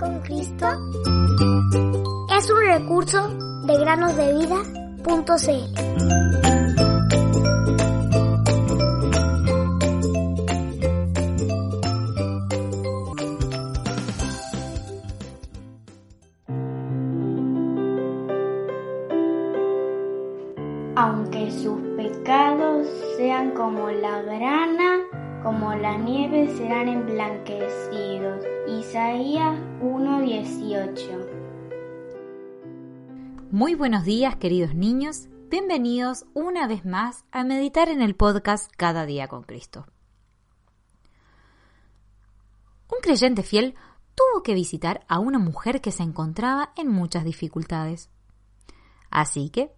con Cristo es un recurso de granosdevida.cl. Aunque sus pecados sean como la grana, como la nieve serán emblanquecidos. Isaías 1:18 Muy buenos días queridos niños, bienvenidos una vez más a meditar en el podcast Cada día con Cristo. Un creyente fiel tuvo que visitar a una mujer que se encontraba en muchas dificultades. Así que,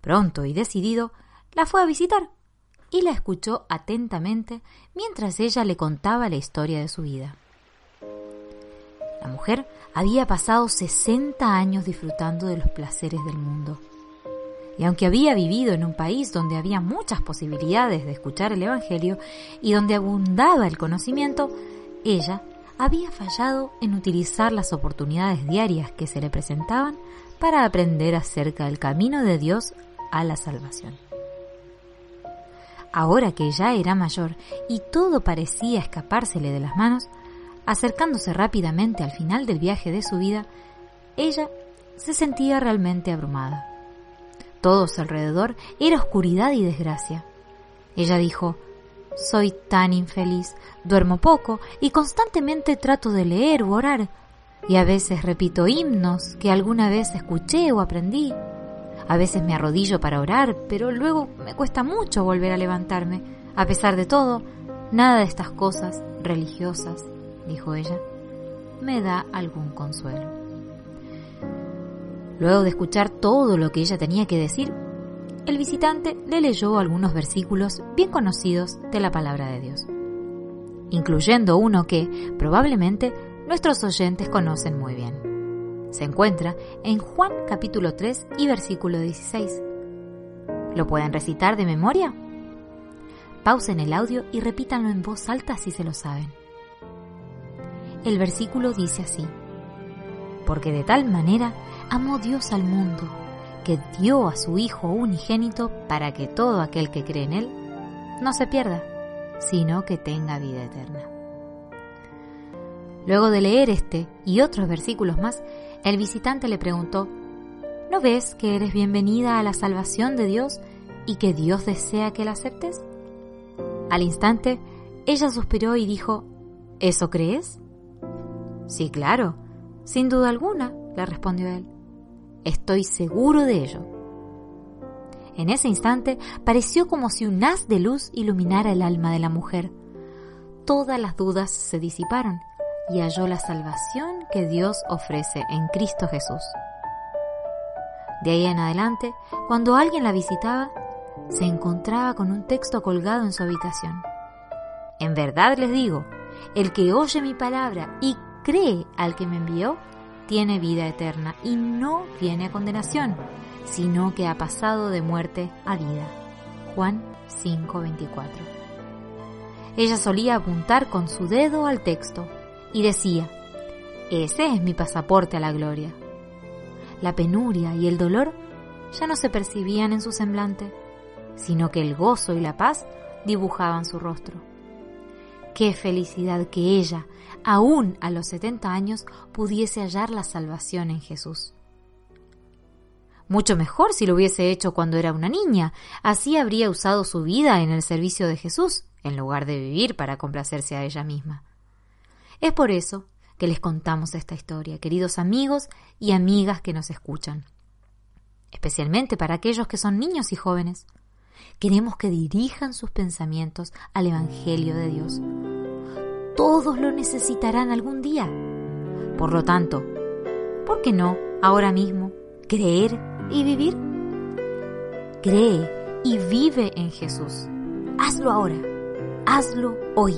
pronto y decidido, la fue a visitar y la escuchó atentamente mientras ella le contaba la historia de su vida. La mujer había pasado 60 años disfrutando de los placeres del mundo. Y aunque había vivido en un país donde había muchas posibilidades de escuchar el Evangelio y donde abundaba el conocimiento, ella había fallado en utilizar las oportunidades diarias que se le presentaban para aprender acerca del camino de Dios a la salvación. Ahora que ya era mayor y todo parecía escapársele de las manos, acercándose rápidamente al final del viaje de su vida, ella se sentía realmente abrumada. Todo su alrededor era oscuridad y desgracia. Ella dijo, soy tan infeliz, duermo poco y constantemente trato de leer u orar, y a veces repito himnos que alguna vez escuché o aprendí. A veces me arrodillo para orar, pero luego me cuesta mucho volver a levantarme. A pesar de todo, nada de estas cosas religiosas, dijo ella, me da algún consuelo. Luego de escuchar todo lo que ella tenía que decir, el visitante le leyó algunos versículos bien conocidos de la palabra de Dios, incluyendo uno que probablemente nuestros oyentes conocen muy bien. Se encuentra en Juan capítulo 3 y versículo 16. ¿Lo pueden recitar de memoria? Pausen el audio y repítanlo en voz alta si se lo saben. El versículo dice así, porque de tal manera amó Dios al mundo, que dio a su Hijo unigénito para que todo aquel que cree en Él no se pierda, sino que tenga vida eterna. Luego de leer este y otros versículos más, el visitante le preguntó, ¿No ves que eres bienvenida a la salvación de Dios y que Dios desea que la aceptes? Al instante, ella suspiró y dijo, ¿Eso crees? Sí, claro, sin duda alguna, le respondió él. Estoy seguro de ello. En ese instante pareció como si un haz de luz iluminara el alma de la mujer. Todas las dudas se disiparon y halló la salvación que Dios ofrece en Cristo Jesús. De ahí en adelante, cuando alguien la visitaba, se encontraba con un texto colgado en su habitación. En verdad les digo, el que oye mi palabra y cree al que me envió, tiene vida eterna y no viene a condenación, sino que ha pasado de muerte a vida. Juan 5:24. Ella solía apuntar con su dedo al texto y decía, ese es mi pasaporte a la gloria. La penuria y el dolor ya no se percibían en su semblante, sino que el gozo y la paz dibujaban su rostro. Qué felicidad que ella, aún a los 70 años, pudiese hallar la salvación en Jesús. Mucho mejor si lo hubiese hecho cuando era una niña, así habría usado su vida en el servicio de Jesús, en lugar de vivir para complacerse a ella misma. Es por eso que les contamos esta historia, queridos amigos y amigas que nos escuchan, especialmente para aquellos que son niños y jóvenes. Queremos que dirijan sus pensamientos al Evangelio de Dios. Todos lo necesitarán algún día. Por lo tanto, ¿por qué no ahora mismo creer y vivir? Cree y vive en Jesús. Hazlo ahora. Hazlo hoy.